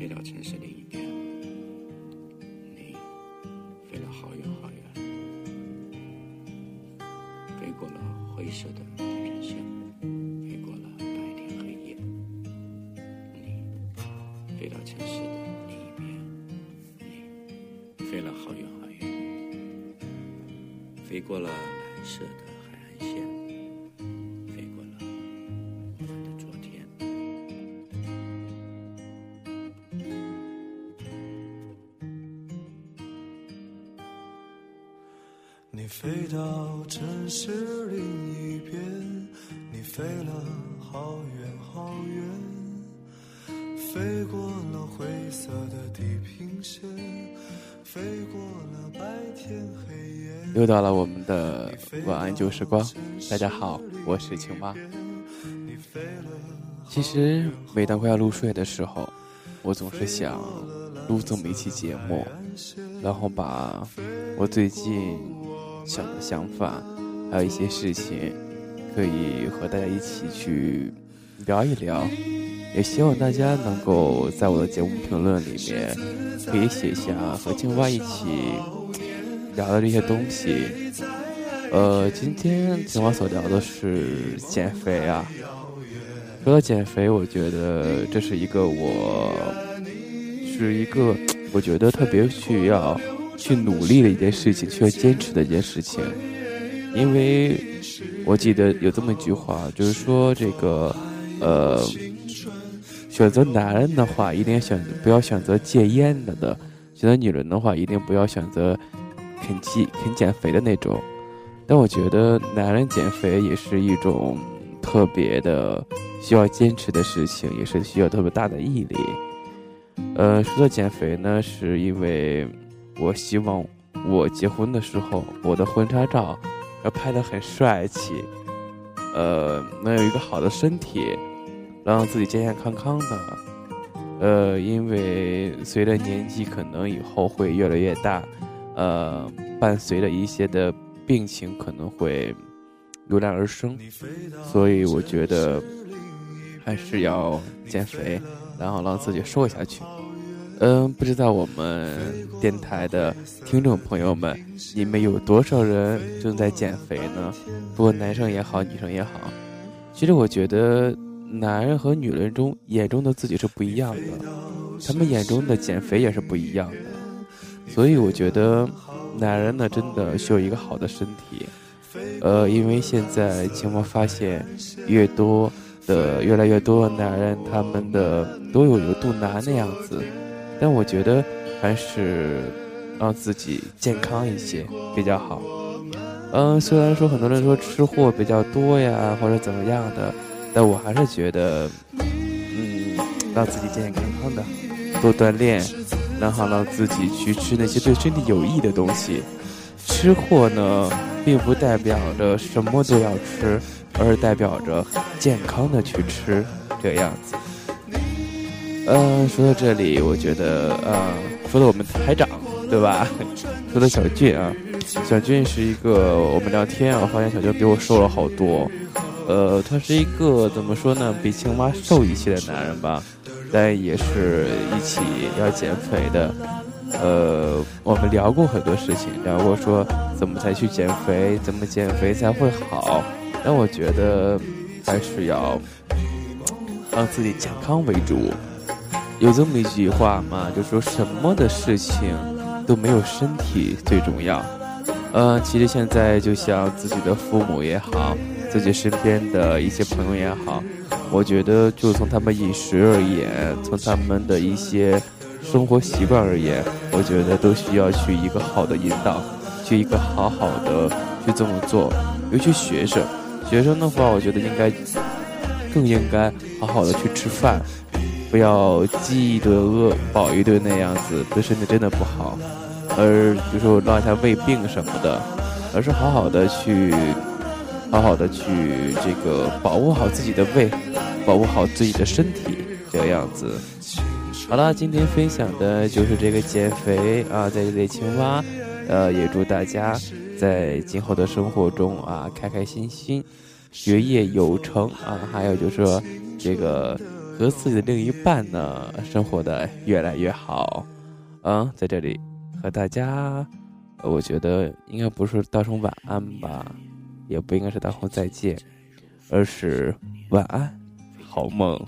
飞到城市另一边，你飞了好远好远，飞过了灰色的地平线，飞过了白天黑夜。你飞到城市的另一边，你飞了好远好远，飞过了蓝色的海岸线，你飞到城市另一边，你飞了好远好远，飞过了灰色的地平线，飞过了白天黑夜。又到了我们的晚安旧时光，大家好，我是青蛙。其实每当快要入睡的时候，我总是想录这么一期节目，然后把我最近想的想法，还有一些事情，可以和大家一起去聊一聊。也希望大家能够在我的节目评论里面，可以写下和青蛙一起聊的这些东西。呃，今天青蛙所聊的是减肥啊。说到减肥，我觉得这是一个我，是一个我觉得特别需要去努力的一件事情，需要坚持的一件事情。因为我记得有这么一句话，就是说这个，呃，选择男人的话，一定选不要选择戒烟的的；选择女人的话，一定不要选择肯减肯减肥的那种。但我觉得男人减肥也是一种特别的。需要坚持的事情，也是需要特别大的毅力。呃，说到减肥呢，是因为我希望我结婚的时候，我的婚纱照要拍得很帅气，呃，能有一个好的身体，让自己健健康康的。呃，因为随着年纪可能以后会越来越大，呃，伴随着一些的病情可能会油然而生，所以我觉得。还是要减肥，然后让自己瘦下去。嗯，不知道我们电台的听众朋友们，你们有多少人正在减肥呢？不过男生也好，女生也好，其实我觉得男人和女人中眼中的自己是不一样的，他们眼中的减肥也是不一样的。所以我觉得男人呢，真的需要一个好的身体。呃，因为现在情况发现越多。的越来越多的男人，他们的都有一个肚腩那样子，但我觉得还是让自己健康一些比较好。嗯，虽然说很多人说吃货比较多呀，或者怎么样的，但我还是觉得，嗯，让自己健健康康的，多锻炼，然后让自己去吃那些对身体有益的东西。吃货呢，并不代表着什么都要吃。而代表着健康的去吃这样子。嗯，说到这里，我觉得，呃，说到我们台长，对吧？说到小俊啊，小俊是一个我们聊天，我发现小俊比我瘦了好多。呃，他是一个怎么说呢，比青蛙瘦一些的男人吧，但也是一起要减肥的。呃，我们聊过很多事情，聊过说怎么才去减肥，怎么减肥才会好。但我觉得还是要让自己健康为主。有这么一句话嘛，就说什么的事情都没有身体最重要。呃，其实现在就像自己的父母也好，自己身边的一些朋友也好，我觉得就从他们饮食而言，从他们的一些生活习惯而言，我觉得都需要去一个好的引导，去一个好好的去这么做。尤其学生。学生的话，我觉得应该更应该好好的去吃饭，不要饥一顿饿饱一顿那样子，对身体真的不好。而比如说落下胃病什么的，而是好好的去，好好的去这个保护好自己的胃，保护好自己的身体，这个样子。好了，今天分享的就是这个减肥啊，在这里青蛙，呃，也祝大家在今后的生活中啊，开开心心，学业有成啊，还有就是说这个和自己的另一半呢，生活的越来越好。嗯，在这里和大家，我觉得应该不是道声晚安吧，也不应该是道声再见，而是晚安，好梦。